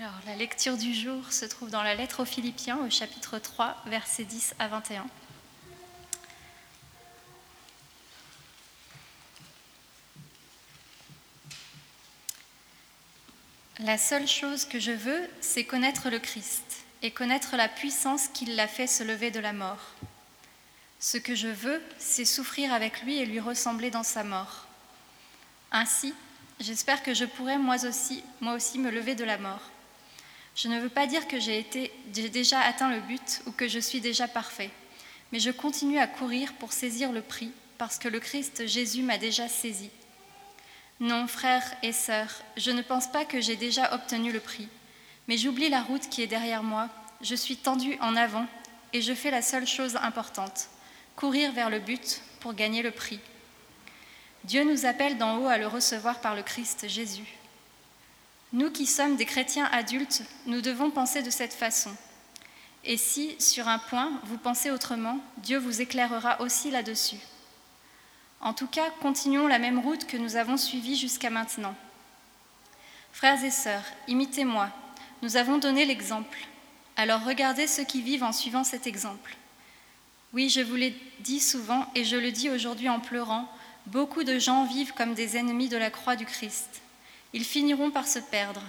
Alors, la lecture du jour se trouve dans la lettre aux Philippiens au chapitre 3, versets 10 à 21. La seule chose que je veux, c'est connaître le Christ et connaître la puissance qui l'a fait se lever de la mort. Ce que je veux, c'est souffrir avec lui et lui ressembler dans sa mort. Ainsi, j'espère que je pourrai moi aussi, moi aussi me lever de la mort. Je ne veux pas dire que j'ai déjà atteint le but ou que je suis déjà parfait, mais je continue à courir pour saisir le prix parce que le Christ Jésus m'a déjà saisi. Non, frères et sœurs, je ne pense pas que j'ai déjà obtenu le prix, mais j'oublie la route qui est derrière moi, je suis tendu en avant et je fais la seule chose importante, courir vers le but pour gagner le prix. Dieu nous appelle d'en haut à le recevoir par le Christ Jésus. Nous qui sommes des chrétiens adultes, nous devons penser de cette façon. Et si, sur un point, vous pensez autrement, Dieu vous éclairera aussi là-dessus. En tout cas, continuons la même route que nous avons suivie jusqu'à maintenant. Frères et sœurs, imitez-moi. Nous avons donné l'exemple. Alors regardez ceux qui vivent en suivant cet exemple. Oui, je vous l'ai dit souvent et je le dis aujourd'hui en pleurant, beaucoup de gens vivent comme des ennemis de la croix du Christ. Ils finiront par se perdre.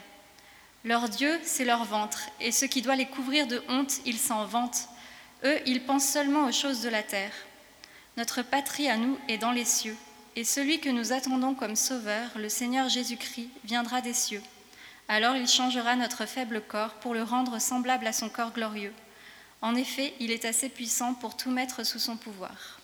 Leur Dieu, c'est leur ventre, et ce qui doit les couvrir de honte, ils s'en vantent. Eux, ils pensent seulement aux choses de la terre. Notre patrie à nous est dans les cieux, et celui que nous attendons comme sauveur, le Seigneur Jésus-Christ, viendra des cieux. Alors il changera notre faible corps pour le rendre semblable à son corps glorieux. En effet, il est assez puissant pour tout mettre sous son pouvoir.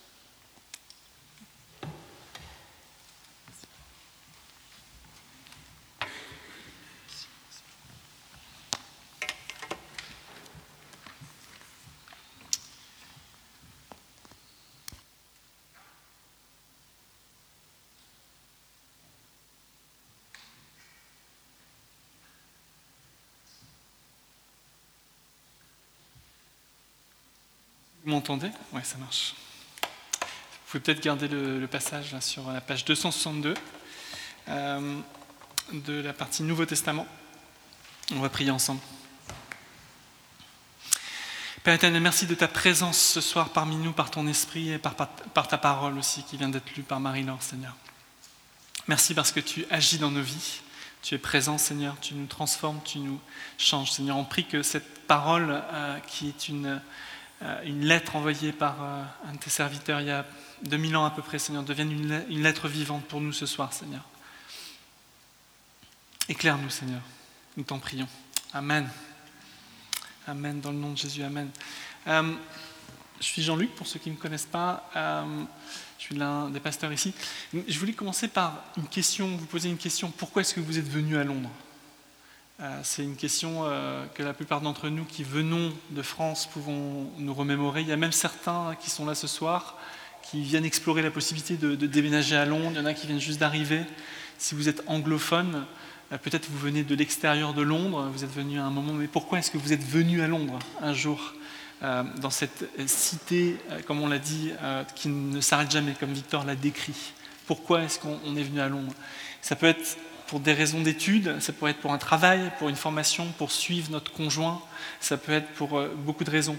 Vous m'entendez? Oui, ça marche. Vous pouvez peut-être garder le, passage sur la page 262 euh, de la partie Nouveau Testament. On va prier ensemble. Père éternel, merci de ta présence ce soir parmi nous, par ton esprit et par, ta parole aussi qui vient d'être lue par Marie-Laure, Seigneur. Merci parce que tu agis dans nos vies. Tu es présent, Seigneur, tu nous transformes, tu nous changes. Seigneur, on prie que cette parole euh, qui est une, une lettre envoyée par euh, un de tes serviteurs il y a 2000 ans à peu près, Seigneur, devienne une lettre vivante pour nous ce soir, Seigneur. Éclaire-nous, Seigneur. Nous t'en prions. Amen. Amen. Dans le nom de Jésus, Amen. Euh, je suis Jean-Luc, pour ceux qui ne me connaissent pas. je suis l'un des pasteurs ici. Je voulais commencer par une question, vous poser une question. Pourquoi est-ce que vous êtes venu à Londres? euh, c'est une question euh, que la plupart d'entre nous qui venons de France pouvons nous remémorer. Il y a même certains qui sont là ce soir, qui viennent explorer la possibilité de, déménager à Londres. Il y en a qui viennent juste d'arriver. Si vous êtes anglophone, euh, peut-être vous venez de l'extérieur de Londres, vous êtes venu à un moment, mais pourquoi est-ce que vous êtes venu à Londres un jour dans cette cité, comme on l'a dit, qui ne s'arrête jamais, comme Victor l'a décrit? Pourquoi est-ce qu'on est venu à Londres? Ça peut être pour des raisons d'études, ça pourrait être pour un travail, pour une formation, pour suivre notre conjoint, ça peut être pour euh, beaucoup de raisons.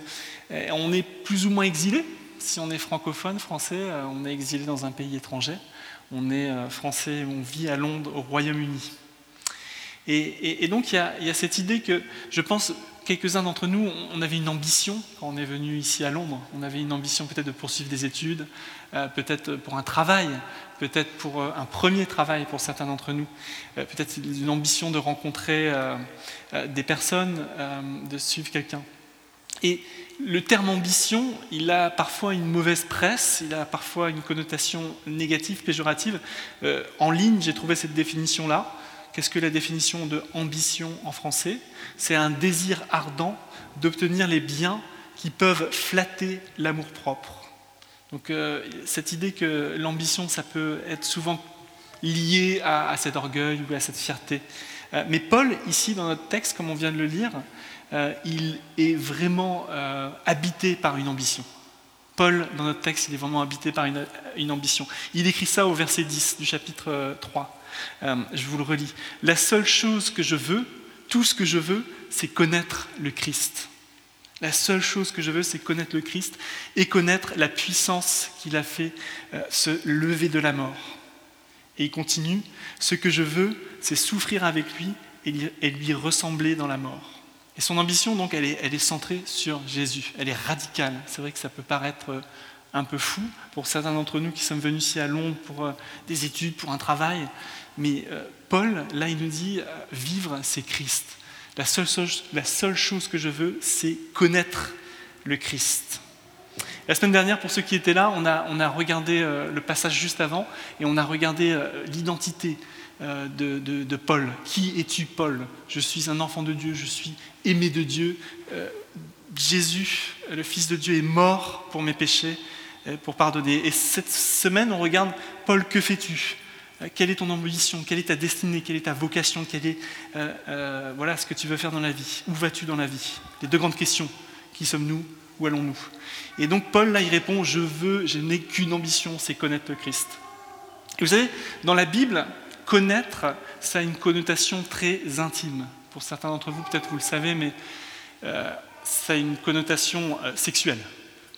on est plus ou moins exilé, si on est francophone, français, euh, on est exilé dans un pays étranger, on est euh, français, on vit à Londres, au Royaume-Uni. Et, donc il y, a, cette idée que je pense quelques-uns d'entre nous, on avait une ambition quand on est venu ici à Londres. On avait une ambition peut-être de poursuivre des études, peut-être pour un travail, peut-être pour euh, un premier travail pour certains d'entre nous, euh, peut-être une ambition de rencontrer euh, des personnes, de suivre quelqu'un. Et le terme ambition, il a parfois une mauvaise presse, il a parfois une connotation négative, péjorative. en ligne, j'ai trouvé cette définition-là. Qu'est-ce que la définition de ambition en français? C'est un désir ardent d'obtenir les biens qui peuvent flatter l'amour-propre. Donc euh, cette idée que l'ambition, ça peut être souvent lié à, cet orgueil ou à cette fierté. Euh, mais Paul, ici dans notre texte, comme on vient de le lire, euh, il est vraiment habité par une ambition. Paul, dans notre texte, il est vraiment habité par une, une ambition. Il écrit ça au verset 10 du chapitre 3. je vous le relis. La seule chose que je veux, tout ce que je veux, c'est connaître le Christ. La seule chose que je veux, c'est connaître le Christ et connaître la puissance qu'il a fait euh, se lever de la mort. Et il continue, ce que je veux, c'est souffrir avec lui et lui ressembler dans la mort. Et son ambition, donc, elle est, elle est centrée sur Jésus. Elle est radicale. C'est vrai que ça peut paraître euh, un peu fou pour certains d'entre nous qui sommes venus ici à Londres pour euh, des études, pour un travail. Mais Paul, là, il nous dit, vivre, c'est Christ. La seule, chose que je veux, c'est connaître le Christ. La semaine dernière, pour ceux qui étaient là, on a, regardé euh, le passage juste avant et on a regardé euh, l'identité euh, de, Paul. Qui es-tu, Paul? Je suis un enfant de Dieu, je suis aimé de Dieu. Jésus, le Fils de Dieu, est mort pour mes péchés, pour pardonner. Et cette semaine, on regarde Paul, que fais-tu? Quelle est ton ambition? Quelle est ta destinée? Quelle est ta vocation? Quelle est euh, euh, voilà ce que tu veux faire dans la vie? Où vas-tu dans la vie? Les deux grandes questions. Qui sommes-nous? Où allons-nous? Et donc Paul là il répond je veux, je n'ai qu'une ambition, c'est connaître le Christ. Et vous savez, dans la Bible, connaître, ça a une connotation très intime. Pour certains d'entre vous, peut-être vous le savez, mais ça a une connotation sexuelle.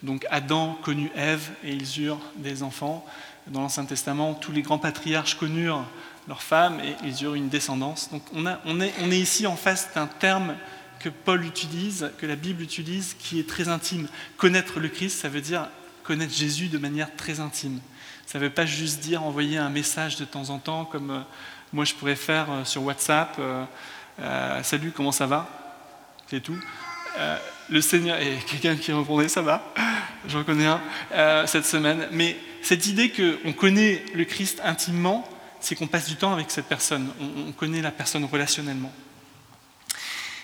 Donc Adam connut Ève et ils eurent des enfants dans l'Ancien Testament, tous les grands patriarches connurent leurs femmes et ils eurent une descendance. Donc on, est, ici en face d'un terme que Paul utilise, que la Bible utilise, qui est très intime. Connaître le Christ, ça veut dire connaître Jésus de manière très intime. Ça ne veut pas juste dire envoyer un message de temps en temps, comme euh, moi je pourrais faire euh, sur WhatsApp. Euh, salut, comment ça va? C'est tout. le Seigneur, et quelqu'un qui répondait, ça va, j'en connais un cette semaine, mais cette idée qu'on connaît le Christ intimement, c'est qu'on passe du temps avec cette personne, on, connaît la personne relationnellement.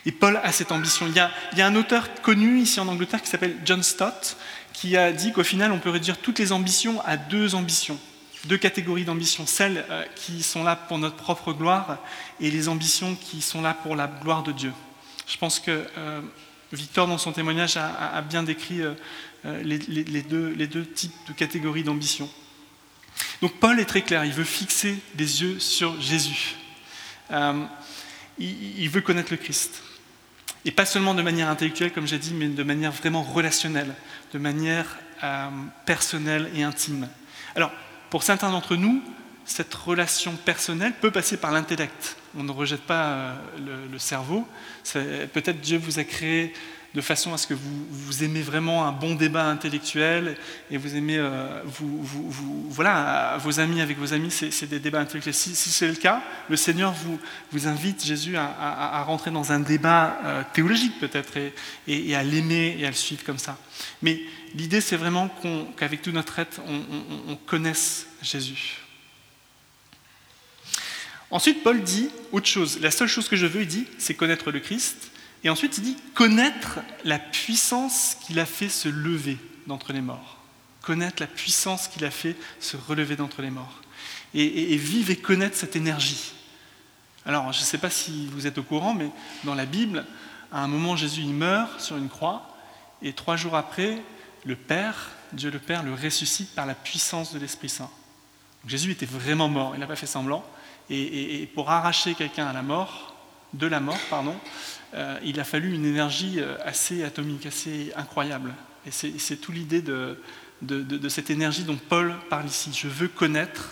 Et Paul a cette ambition. Il y a, un auteur connu ici en Angleterre qui s'appelle John Stott, qui a dit qu'au final, on peut réduire toutes les ambitions à deux ambitions, deux catégories d'ambitions, celles euh, qui sont là pour notre propre gloire et les ambitions qui sont là pour la gloire de Dieu. Je pense que euh, Victor, dans son témoignage, a, bien décrit euh, euh, les, deux, types de catégories d'ambition. Donc Paul est très clair, il veut fixer les yeux sur Jésus. Euh, il, veut connaître le Christ. Et pas seulement de manière intellectuelle, comme j'ai dit, mais de manière vraiment relationnelle, de manière personnelle et intime. Alors, pour certains d'entre nous, cette relation personnelle peut passer par l'intellect. On ne rejette pas le, le cerveau. Peut-être Dieu vous a créé de façon à ce que vous, aimez vraiment un bon débat intellectuel et vous aimez euh, voilà, vos amis avec vos amis, c'est des débats intellectuels. Si, c'est le cas, le Seigneur vous, invite, Jésus, à, rentrer dans un débat euh, théologique peut-être et, à l'aimer et à le suivre comme ça. Mais l'idée, c'est vraiment qu'avec tout notre être, on connaisse Jésus. Ensuite, Paul dit autre chose. La seule chose que je veux, il dit, c'est connaître le Christ et ensuite, il dit connaître la puissance qu'il a fait se lever d'entre les morts. Connaître la puissance qu'il a fait se relever d'entre les morts. Et, vivre et connaître cette énergie. Alors, je ne sais pas si vous êtes au courant, mais dans la Bible, à un moment, Jésus il meurt sur une croix, et trois jours après, le Père, Dieu le Père, le ressuscite par la puissance de l'Esprit Saint. Jésus était vraiment mort, il n'a pas fait semblant. Et, pour arracher quelqu'un à la mort, de la mort, pardon, euh, il a fallu une énergie euh, assez atomique, assez incroyable. Et c'est tout l'idée de, de, cette énergie dont Paul parle ici. Je veux connaître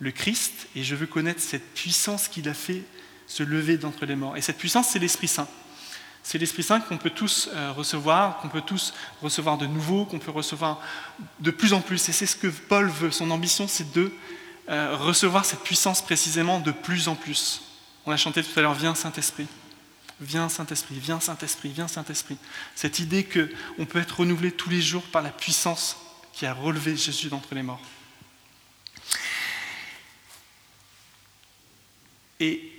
le Christ et je veux connaître cette puissance qu'il a fait se lever d'entre les morts. Et cette puissance, c'est l'Esprit Saint. C'est l'Esprit Saint qu'on peut tous euh, recevoir, qu'on peut tous recevoir de nouveau, qu'on peut recevoir de plus en plus. Et c'est ce que Paul veut. Son ambition, c'est de recevoir cette puissance précisément de plus en plus. On a chanté tout à l'heure, viens Saint-Esprit. Viens Saint-Esprit, viens Saint-Esprit, viens Saint-Esprit. Cette idée qu'on peut être renouvelé tous les jours par la puissance qui a relevé Jésus d'entre les morts. Et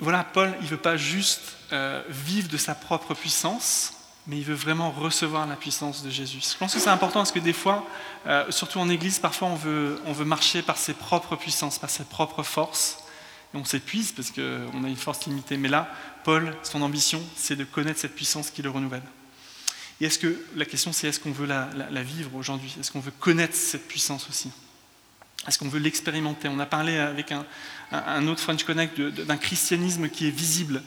voilà, Paul, il ne veut pas juste euh, vivre de sa propre puissance, mais il veut vraiment recevoir la puissance de Jésus. Je pense que c'est important parce que des fois, euh, surtout en Église, parfois on veut, marcher par ses propres puissances, par ses propres forces et on s'épuise parce qu'on a une force limitée. Mais là, Paul, son ambition, c'est de connaître cette puissance qui le renouvelle. Et est-ce que la question, c'est est-ce qu'on veut la, vivre aujourd'hui? Est-ce qu'on veut connaître cette puissance aussi? Est-ce qu'on veut l'expérimenter? On a parlé avec un, autre French Connect d'un christianisme qui est visible.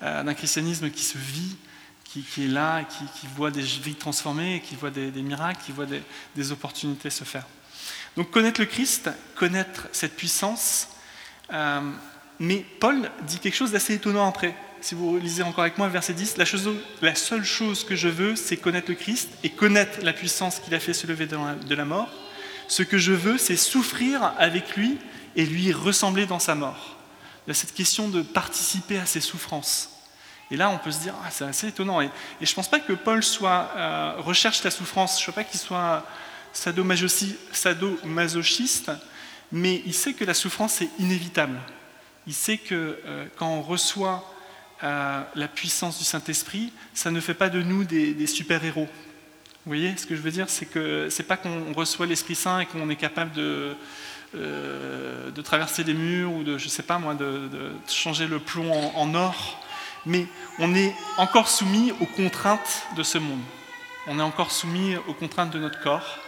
d'un christianisme qui se vit, qui, est là, qui, qui, voit des vies transformées, qui voit des, miracles, qui voit des, opportunités se faire. Donc connaître le Christ, connaître cette puissance, euh, mais Paul dit quelque chose d'assez étonnant après. Si vous lisez encore avec moi verset 10, la, la seule chose que je veux, c'est connaître le Christ et connaître la puissance qu'il a fait se lever de la mort. Ce que je veux, c'est souffrir avec lui et lui ressembler dans sa mort. Il y a cette question de participer à ses souffrances. Et là, on peut se dire, ah, c'est assez étonnant. Et, je ne pense pas que Paul euh, recherche la souffrance, je ne veux pas qu'il soit sadomasochiste, mais il sait que la souffrance est inévitable. Il sait que euh, quand on reçoit euh, la puissance du Saint-Esprit, ça ne fait pas de nous des, super-héros. Vous voyez ce que je veux dire? C'est que c'est pas qu'on reçoit l'Esprit Saint et qu'on est capable de, de traverser les murs ou de, je sais pas moi, de, changer le plomb en or mais on est encore soumis aux contraintes de ce monde. On est encore soumis aux contraintes de notre corps.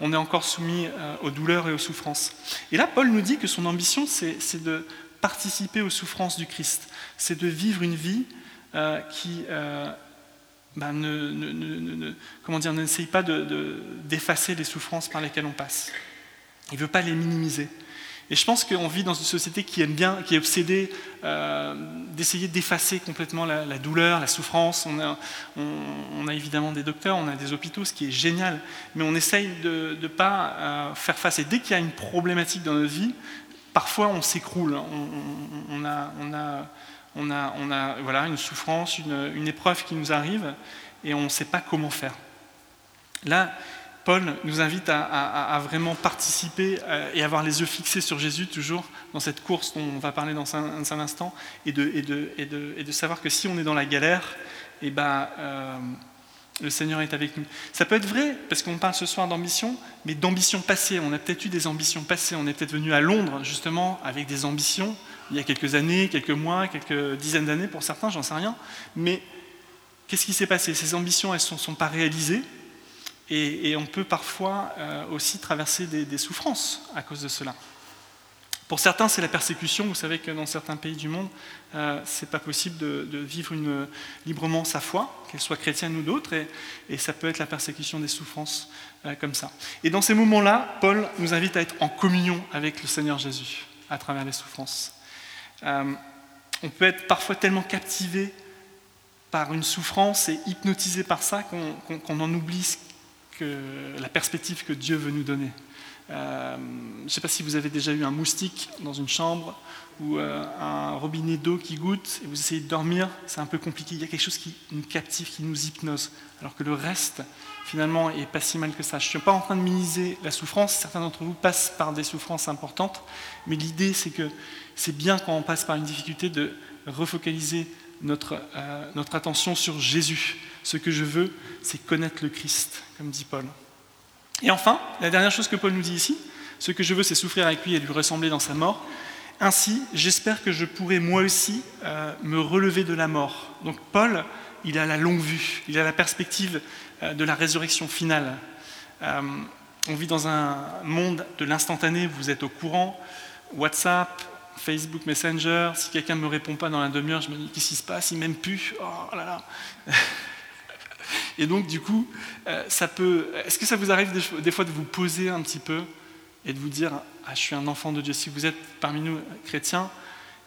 On est encore soumis euh, aux douleurs et aux souffrances. Et là, Paul nous dit que son ambition, c'est de participer aux souffrances du Christ. C'est de vivre une vie euh, qui euh, bah, ne, comment dire, n'essaye pas d'effacer les souffrances par lesquelles on passe. Il ne veut pas les minimiser. Et je pense qu'on vit dans une société qui aime bien, qui est obsédée euh, d'essayer d'effacer complètement la, douleur, la souffrance. On a, évidemment des docteurs, on a des hôpitaux, ce qui est génial, mais on essaye de ne pas euh, faire face. Et dès qu'il y a une problématique dans notre vie, parfois on s'écroule. On, a, une souffrance, une, une épreuve qui nous arrive, et on ne sait pas comment faire. Là, Paul nous invite à, vraiment participer euh, et avoir les yeux fixés sur Jésus, toujours dans cette course dont on va parler dans un, instant, et de, savoir que si on est dans la galère, eh ben, euh, le Seigneur est avec nous. Ça peut être vrai, parce qu'on parle ce soir d'ambition, mais d'ambition passée. On a peut-être eu des ambitions passées. On est peut-être venu à Londres, justement, avec des ambitions, il y a quelques années, quelques mois, quelques dizaines d'années pour certains, j'en sais rien. Mais qu'est-ce qui s'est passé? Ces ambitions, elles ne sont pas réalisées et, on peut parfois euh, aussi traverser des, souffrances à cause de cela. Pour certains, c'est la persécution. Vous savez que dans certains pays du monde, euh, ce n'est pas possible de, vivre librement sa foi, qu'elle soit chrétienne ou d'autre, et, ça peut être la persécution des souffrances euh, comme ça. Et dans ces moments-là, Paul nous invite à être en communion avec le Seigneur Jésus à travers les souffrances. on peut être parfois tellement captivé par une souffrance et hypnotisé par ça qu'on en oublie la perspective que Dieu veut nous donner. Euh, je ne sais pas si vous avez déjà eu un moustique dans une chambre ou euh, un robinet d'eau qui goûte et vous essayez de dormir, c'est un peu compliqué. Il y a quelque chose qui nous captive, qui nous hypnose, alors que le reste, finalement, est pas si mal que ça. Je ne suis pas en train de minimiser la souffrance. Certains d'entre vous passent par des souffrances importantes, mais l'idée, c'est que c'est bien quand on passe par une difficulté de refocaliser notre, euh, notre attention sur Jésus. Ce que je veux, c'est connaître le Christ, comme dit Paul. Et enfin, la dernière chose que Paul nous dit ici, ce que je veux, c'est souffrir avec lui et lui ressembler dans sa mort. Ainsi, j'espère que je pourrai moi aussi euh, me relever de la mort. Donc Paul, il a la longue vue, il a la perspective euh, de la résurrection finale. on vit dans un monde de l'instantané, vous êtes au courant, WhatsApp, Facebook Messenger, si quelqu'un ne me répond pas dans la demi-heure, je me dis qu'est-ce qui se passe, il m'aime plus, oh là là. Et donc du coup, euh, ça peut. Est-ce que ça vous arrive des, fois de vous poser un petit peu et de vous dire ah je suis un enfant de Dieu si vous êtes parmi nous chrétiens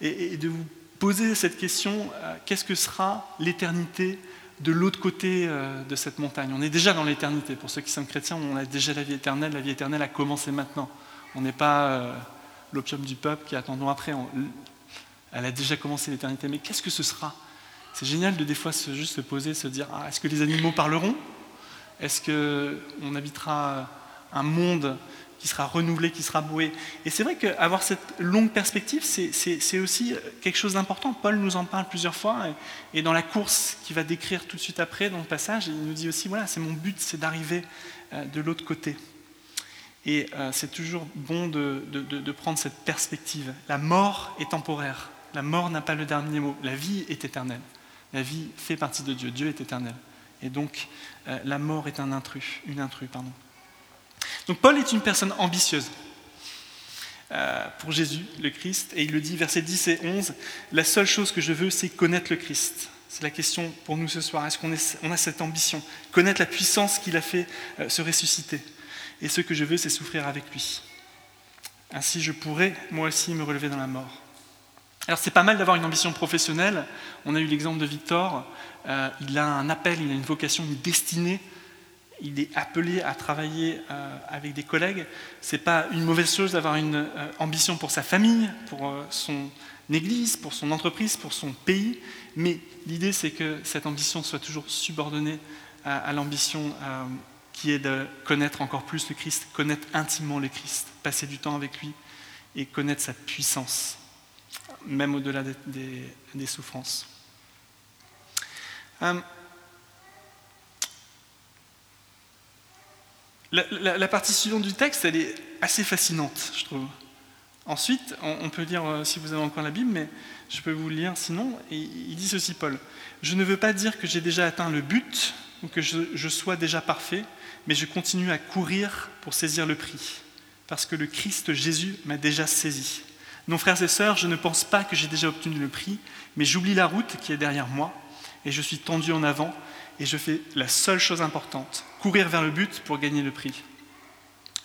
et, de vous poser cette question euh, qu'est-ce que sera l'éternité de l'autre côté euh, de cette montagne? On est déjà dans l'éternité. Pour ceux qui sont chrétiens, on a déjà la vie éternelle. La vie éternelle a commencé maintenant. On n'est pas l'opium du peuple qui attendons après. elle a déjà commencé l'éternité, mais qu'est-ce que ce sera? C'est génial de des fois se, juste se poser, se dire ah, est-ce que les animaux parleront? Est-ce qu'on habitera un monde qui sera renouvelé, qui sera boué? Et c'est vrai qu'avoir cette longue perspective, c'est aussi quelque chose d'important. Paul nous en parle plusieurs fois, et, dans la course qu'il va décrire tout de suite après, dans le passage, il nous dit aussi voilà, c'est mon but, c'est d'arriver euh, de l'autre côté. Et euh, c'est toujours bon de, prendre cette perspective. La mort est temporaire. La mort n'a pas le dernier mot. La vie est éternelle. La vie fait partie de Dieu. Dieu est éternel. Et donc, euh, la mort est un intrus, une intrus. Pardon. Donc, Paul est une personne ambitieuse. pour Jésus, le Christ. Et il le dit, versets 10 et 11, La seule chose que je veux, c'est connaître le Christ. C'est la question pour nous ce soir. Est-ce qu'on on a cette ambition? Connaître la puissance qu'il a fait se ressusciter. Et ce que je veux, c'est souffrir avec lui. Ainsi, je pourrais, moi aussi, me relever dans la mort. Alors, c'est pas mal d'avoir une ambition professionnelle. On a eu l'exemple de Victor. Euh, il a un appel, il a une vocation, une destinée. Il est appelé à travailler euh, avec des collègues. C'est pas une mauvaise chose d'avoir une euh, ambition pour sa famille, pour son église, pour son entreprise, pour son pays. Mais l'idée, c'est que cette ambition soit toujours subordonnée à l'ambition qui est de connaître encore plus le Christ, connaître intimement le Christ, passer du temps avec lui et connaître sa puissance, même au-delà des, souffrances. Euh, la, partie suivante du texte, elle est assez fascinante, je trouve. Ensuite, on, peut lire, euh, si vous avez encore la Bible, mais je peux vous lire sinon. Il dit ceci, Paul. Je ne veux pas dire que j'ai déjà atteint le but ou que je sois déjà parfait, mais je continue à courir pour saisir le prix, parce que le Christ Jésus m'a déjà saisi. Non, frères et sœurs, je ne pense pas que j'ai déjà obtenu le prix, mais j'oublie la route qui est derrière moi, et je suis tendu en avant, et je fais la seule chose importante, courir vers le but pour gagner le prix.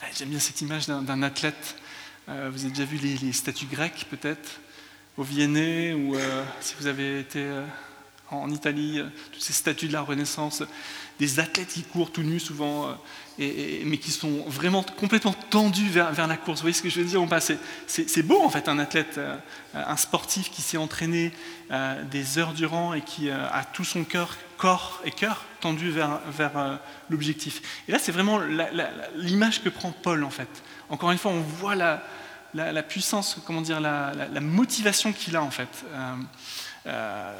Ah, j'aime bien cette image d'un athlète. Euh, vous avez déjà vu les, statues grecques, peut-être, au Viennet, ou euh, si vous avez été euh, en Italie, toutes ces statues de la Renaissance des athlètes qui courent tout nus souvent, euh, mais qui sont vraiment complètement tendus vers, la course. Vous voyez ce que je veux dire C'est beau en fait un athlète, euh, un sportif qui s'est entraîné euh, des heures durant et qui a tout son cœur, corps et cœur tendu vers, l'objectif. Et là c'est vraiment l'image que prend Paul en fait. Encore une fois, on voit la, puissance, comment dire, la, motivation qu'il a en fait,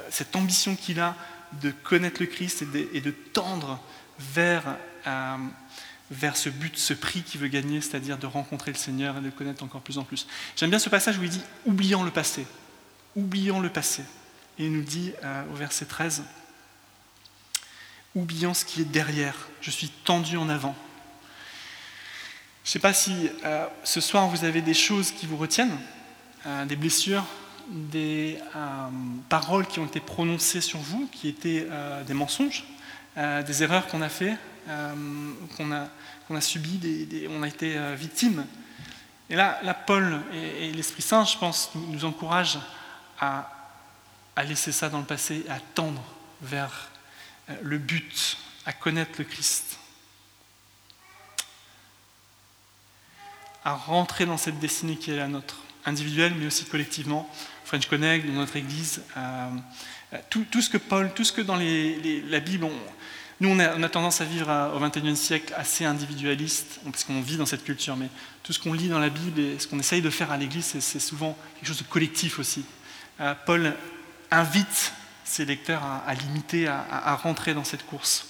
cette ambition qu'il a de connaître le Christ et de, tendre vers, euh, vers ce but, ce prix qu'il veut gagner, c'est-à-dire de rencontrer le Seigneur et de connaître encore plus en plus. J'aime bien ce passage où il dit oublions le passé, oublions le passé. Et il nous dit euh, au verset 13 oublions ce qui est derrière, je suis tendu en avant. Je ne sais pas si euh, ce soir vous avez des choses qui vous retiennent, des blessures, des euh, paroles qui ont été prononcées sur vous, qui étaient euh, des mensonges, euh, des erreurs qu'on a fait, qu'on a, qu'on a subies, on a été victime. Et là, là Paul et, l'Esprit Saint, je pense, nous, encouragent à, à, laisser ça dans le passé, à tendre vers le but, à connaître le Christ, à rentrer dans cette destinée qui est la nôtre, individuelle mais aussi collectivement, French Connect, dans notre Église, euh, tout, ce que Paul, tout ce que dans la Bible, nous on a, tendance à vivre au XXIe siècle assez individualiste, parce qu'on vit dans cette culture, mais tout ce qu'on lit dans la Bible et ce qu'on essaye de faire à l'Église, c'est souvent quelque chose de collectif aussi. Euh, Paul invite ses lecteurs à, limiter, à, rentrer dans cette course.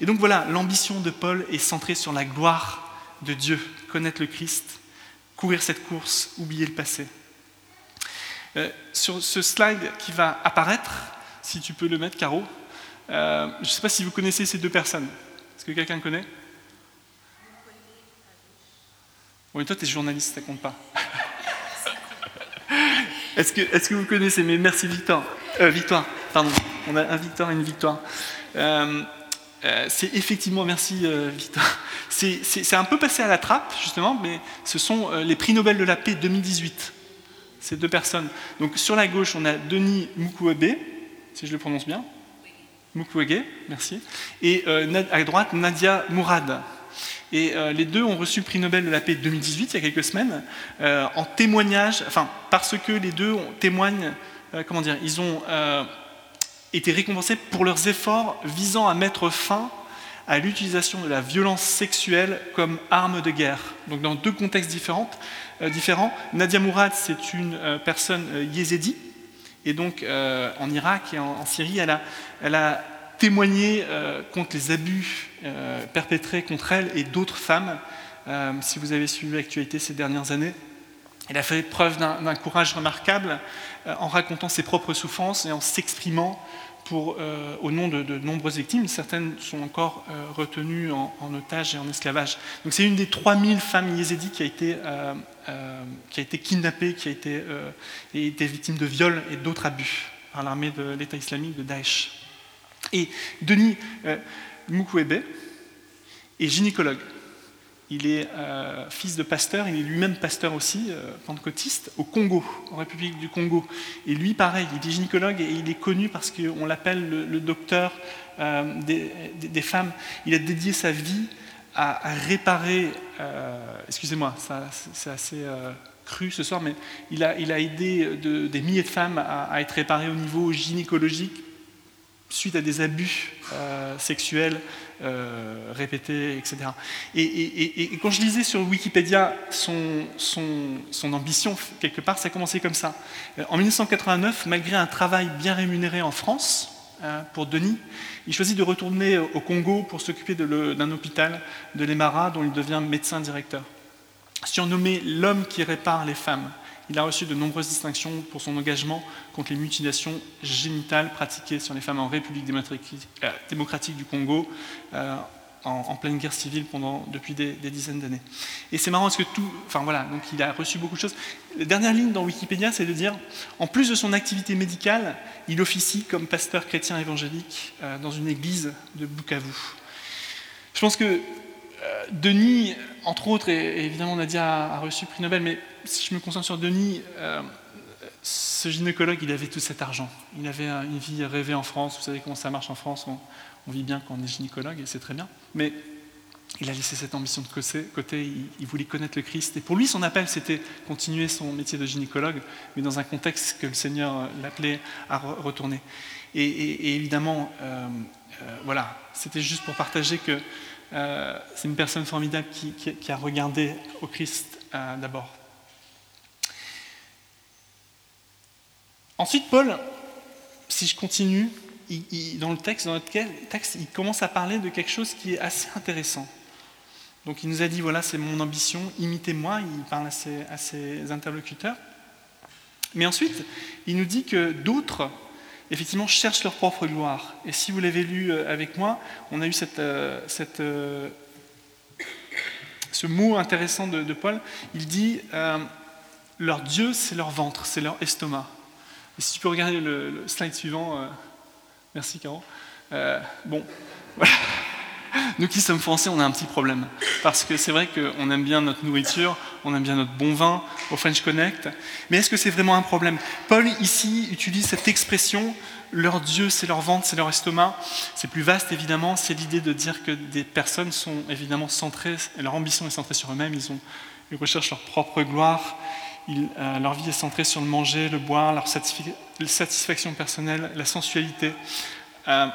Et donc voilà, l'ambition de Paul est centrée sur la gloire de Dieu, connaître le Christ, courir cette course, oublier le passé. Euh, sur ce slide qui va apparaître, si tu peux le mettre, Caro, euh, je ne sais pas si vous connaissez ces deux personnes. Est-ce que quelqu'un connaît? Oui, toi, tu es journaliste, ça compte pas. est-ce, que, est que vous connaissez? Mais merci, Victor. Euh, Victoire, pardon. On a un Victor et une Victoire. c'est effectivement, merci Victor, c'est, un peu passé à la trappe, justement, mais ce sont les prix Nobel de la paix 2018 ces deux personnes. Donc sur la gauche, on a Denis Mukwege, si je le prononce bien. Mukwege, merci. Et euh, à droite, Nadia Mourad. Et euh, les deux ont reçu le prix Nobel de la paix 2018, il y a quelques semaines, euh, en témoignage, enfin, parce que les deux témoignent, comment dire, ils ont été récompensés pour leurs efforts visant à mettre fin à l'utilisation de la violence sexuelle comme arme de guerre. Donc dans deux contextes différents. Euh, différents. Nadia Mourad, c'est une euh, personne euh, yézédi, et donc en Irak et en, Syrie, elle a témoigné contre les abus perpétrés contre elle et d'autres femmes, si vous avez suivi l'actualité ces dernières années. Elle a fait preuve d'un courage remarquable en racontant ses propres souffrances et en s'exprimant pour, euh, au nom de, nombreuses victimes. Certaines sont encore euh, retenues en, otage et en esclavage. Donc c'est une des 3000 femmes yézidis qui a été, euh, qui a été kidnappée, qui a été, et été victime de viols et d'autres abus par l'armée de l'État islamique de Daesh. Et Denis Mukwege est gynécologue. Il est euh, fils de pasteur, il est lui-même pasteur aussi, euh, pentecôtiste, au Congo, en République du Congo. Et lui, pareil, il est gynécologue et il est connu parce qu'on l'appelle le, docteur euh, des, femmes. Il a dédié sa vie à, réparer, excusez-moi, c'est assez cru ce soir, mais il a, aidé de, des milliers de femmes à, être réparées au niveau gynécologique suite à des abus sexuels euh, etc. Et, quand je lisais sur Wikipédia son, ambition, quelque part, ça a commencé comme ça. Euh, en 1989, malgré un travail bien rémunéré en France, euh, pour Denis, il choisit de retourner au Congo pour s'occuper d'un hôpital de l'Emara dont il devient médecin directeur. Surnommé l'homme qui répare les femmes, il a reçu de nombreuses distinctions pour son engagement contre les mutilations génitales pratiquées sur les femmes en République démocratique du Congo euh, en, pleine guerre civile pendant, depuis des, dizaines d'années. Et c'est marrant parce que tout. Enfin voilà, donc il a reçu beaucoup de choses. La dernière ligne dans Wikipédia, c'est de dire en plus de son activité médicale, il officie comme pasteur chrétien évangélique euh, dans une église de Bukavu. Je pense que euh, Denis, entre autres, et, évidemment Nadia a, reçu le prix Nobel, mais si je me concentre sur Denis, euh, ce gynécologue, il avait tout cet argent. Il avait une vie rêvée en France. Vous savez comment ça marche en France. On, vit bien quand on est gynécologue, et c'est très bien. Mais il a laissé cette ambition de côté. Il, voulait connaître le Christ. Et pour lui, son appel, c'était continuer son métier de gynécologue, mais dans un contexte que le Seigneur l'appelait à retourner. Et, évidemment, euh, euh, voilà, c'était juste pour partager que euh, c'est une personne formidable qui, a regardé au Christ euh, d'abord. Ensuite, Paul, si je continue, dans le texte, dans notre texte, il commence à parler de quelque chose qui est assez intéressant. Donc il nous a dit, voilà, c'est mon ambition, imitez-moi, il parle à ses, interlocuteurs. Mais ensuite, il nous dit que d'autres, effectivement, cherchent leur propre gloire. Et si vous l'avez lu euh, avec moi, on a eu cette, euh, cette, euh, ce mot intéressant de, Paul. Il dit, leur Dieu, c'est leur ventre, c'est leur estomac. Et si tu peux regarder le, slide suivant, merci Caro. Bon, voilà. Nous qui sommes français, on a un petit problème. Parce que c'est vrai qu'on aime bien notre nourriture, on aime bien notre bon vin au French Connect. Mais est-ce que c'est vraiment un problème? Paul, ici, utilise cette expression leur Dieu, c'est leur ventre, c'est leur estomac. C'est plus vaste, évidemment. C'est l'idée de dire que des personnes sont évidemment centrées, leur ambition est centrée sur eux-mêmes. Ils, recherchent leur propre gloire. Euh, leur vie est centrée sur le manger, le boire, leur satisfaction personnelle, la sensualité. Euh,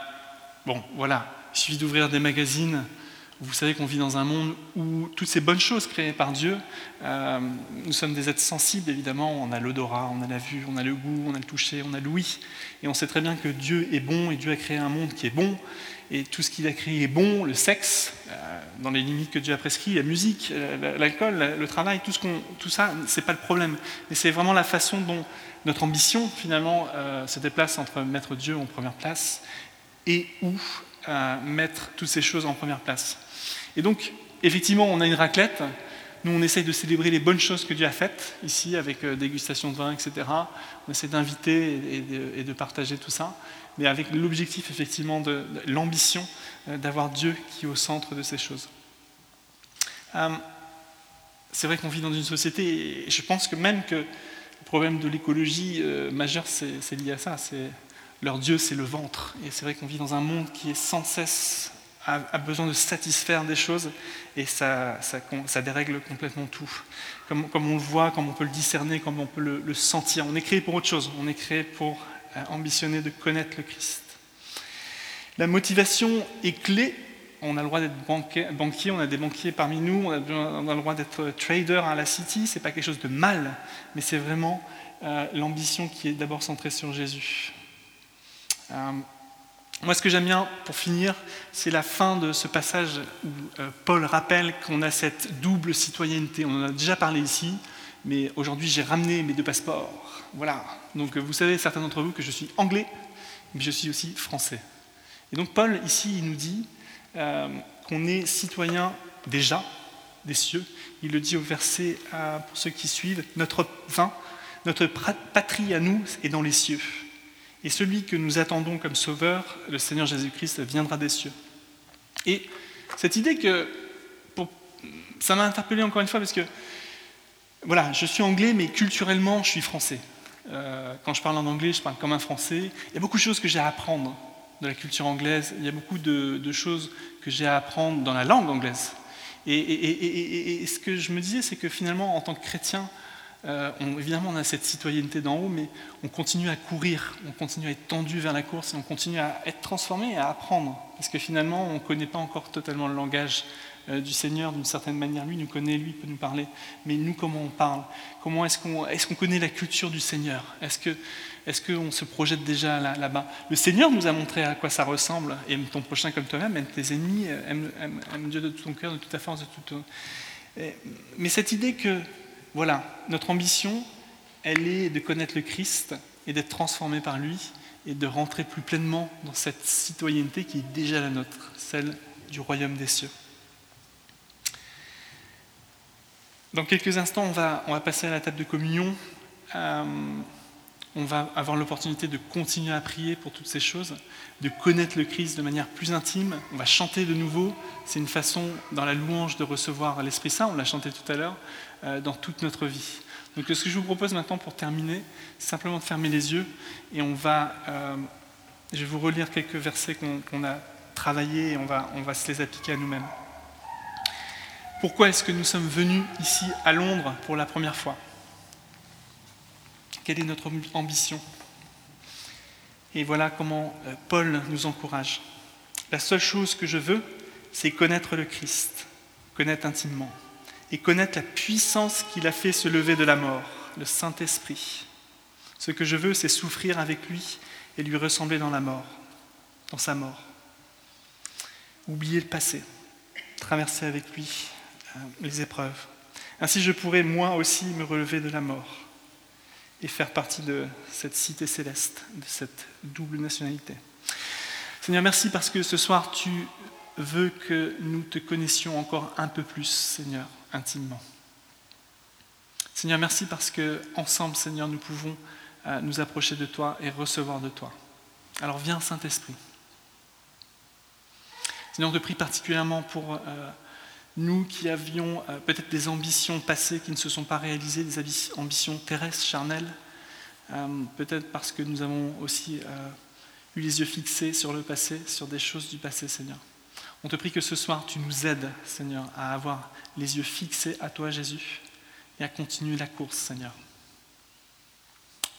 bon, voilà, il suffit d'ouvrir des magazines. Vous savez qu'on vit dans un monde où toutes ces bonnes choses créées par Dieu, euh, nous sommes des êtres sensibles, évidemment. On a l'odorat, on a la vue, on a le goût, on a le toucher, on a l'ouïe. Et on sait très bien que Dieu est bon et Dieu a créé un monde qui est bon. Et tout ce qu'il a créé est bon, le sexe, euh, dans les limites que Dieu a prescrit, la musique, euh, l'alcool, le travail, tout, ce tout ça, c'est pas le problème. Mais c'est vraiment la façon dont notre ambition, finalement, se déplace entre mettre Dieu en première place et où euh, mettre toutes ces choses en première place. Et donc, effectivement, on a une raclette. Nous, on essaye de célébrer les bonnes choses que Dieu a faites, ici, avec euh, dégustation de vin, etc. On essaie d'inviter et, de, partager tout ça, mais avec l'objectif, effectivement, de, l'ambition euh, d'avoir Dieu qui est au centre de ces choses. Euh, c'est vrai qu'on vit dans une société, et je pense que même que le problème de l'écologie majeur, c'est lié à ça. C'est leur Dieu, c'est le ventre. Et c'est vrai qu'on vit dans un monde qui est sans cesse a, besoin de satisfaire des choses et ça, ça, dérègle complètement tout. Comme, on le voit, comme on peut le discerner, comme on peut le, sentir. On est créé pour autre chose. On est créé pour euh, ambitionner de connaître le Christ. La motivation est clé. On a le droit d'être banquier, on a des banquiers parmi nous, on a, on a le droit d'être trader à la City. C'est pas quelque chose de mal, mais c'est vraiment euh, l'ambition qui est d'abord centrée sur Jésus. Euh, moi, ce que j'aime bien, pour finir, c'est la fin de ce passage où euh, Paul rappelle qu'on a cette double citoyenneté. On en a déjà parlé ici, mais aujourd'hui, j'ai ramené mes deux passeports. Voilà. Donc, vous savez, certains d'entre vous, que je suis anglais mais je suis aussi français. Et donc Paul, ici, il nous dit euh, qu'on est citoyen déjà des cieux. Il le dit au verset, euh, pour ceux qui suivent, notre 20, notre patrie à nous est dans les cieux. Et celui que nous attendons comme sauveur, le Seigneur Jésus-Christ, viendra des cieux. Et cette idée que, ça m'a interpellé encore une fois parce que, voilà, je suis anglais, mais culturellement, je suis français. Euh, quand je parle en anglais, je parle comme un français. Il y a beaucoup de choses que j'ai à apprendre de la culture anglaise. Il y a beaucoup de, choses que j'ai à apprendre dans la langue anglaise. Et, ce que je me disais, c'est que finalement, en tant que chrétien, euh, évidemment, on a cette citoyenneté d'en haut, mais on continue à courir, on continue à être tendu vers la course, et on continue à être transformé et à apprendre. Parce que finalement, on ne connaît pas encore totalement le langage euh, du Seigneur d'une certaine manière. Lui nous connaît, lui peut nous parler. Mais nous, comment on parle? Comment est-ce qu'on est connaît la culture du Seigneur? Est-ce qu'on se projette déjà là-bas? Le Seigneur nous a montré à quoi ça ressemble. Aime ton prochain comme toi-même, aime tes ennemis, aime, Dieu de tout ton cœur, de toute ta force, de tout Mais cette idée que, voilà, notre ambition, elle est de connaître le Christ et d'être transformé par lui et de rentrer plus pleinement dans cette citoyenneté qui est déjà la nôtre, celle du royaume des cieux. Dans quelques instants, on va, passer à la table de communion. Euh, on va avoir l'opportunité de continuer à prier pour toutes ces choses, de connaître le Christ de manière plus intime. On va chanter de nouveau. C'est une façon, dans la louange, de recevoir l'Esprit Saint. On l'a chanté tout à l'heure, euh, dans toute notre vie. Donc, ce que je vous propose maintenant pour terminer, c'est simplement de fermer les yeux et on va. Euh, je vais vous relire quelques versets qu'on a travaillés et on va, on va se les appliquer à nous-mêmes. Pourquoi est-ce que nous sommes venus ici à Londres pour la première fois? Quelle est notre ambition Et voilà comment euh, Paul nous encourage. La seule chose que je veux, c'est connaître le Christ, connaître intimement, et connaître la puissance qu'il a fait se lever de la mort, le Saint-Esprit. Ce que je veux, c'est souffrir avec lui et lui ressembler dans la mort, dans sa mort. Oublier le passé, traverser avec lui euh, les épreuves. Ainsi, je pourrais moi aussi me relever de la mort et faire partie de cette cité céleste, de cette double nationalité. Seigneur, merci parce que ce soir, tu veux que nous te connaissions encore un peu plus, Seigneur, intimement. Seigneur, merci parce que ensemble, Seigneur, nous pouvons euh, nous approcher de toi et recevoir de toi. Alors viens, Saint-Esprit. Seigneur, on te prie particulièrement pour euh, nous qui avions euh, peut-être des ambitions passées qui ne se sont pas réalisées, des ambitions terrestres, charnelles, euh, peut-être parce que nous avons aussi euh, eu les yeux fixés sur le passé, sur des choses du passé, Seigneur. On te prie que ce soir, tu nous aides, Seigneur, à avoir les yeux fixés à toi, Jésus, et à continuer la course, Seigneur.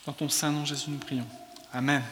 Dans ton saint nom, Jésus, nous prions. Amen.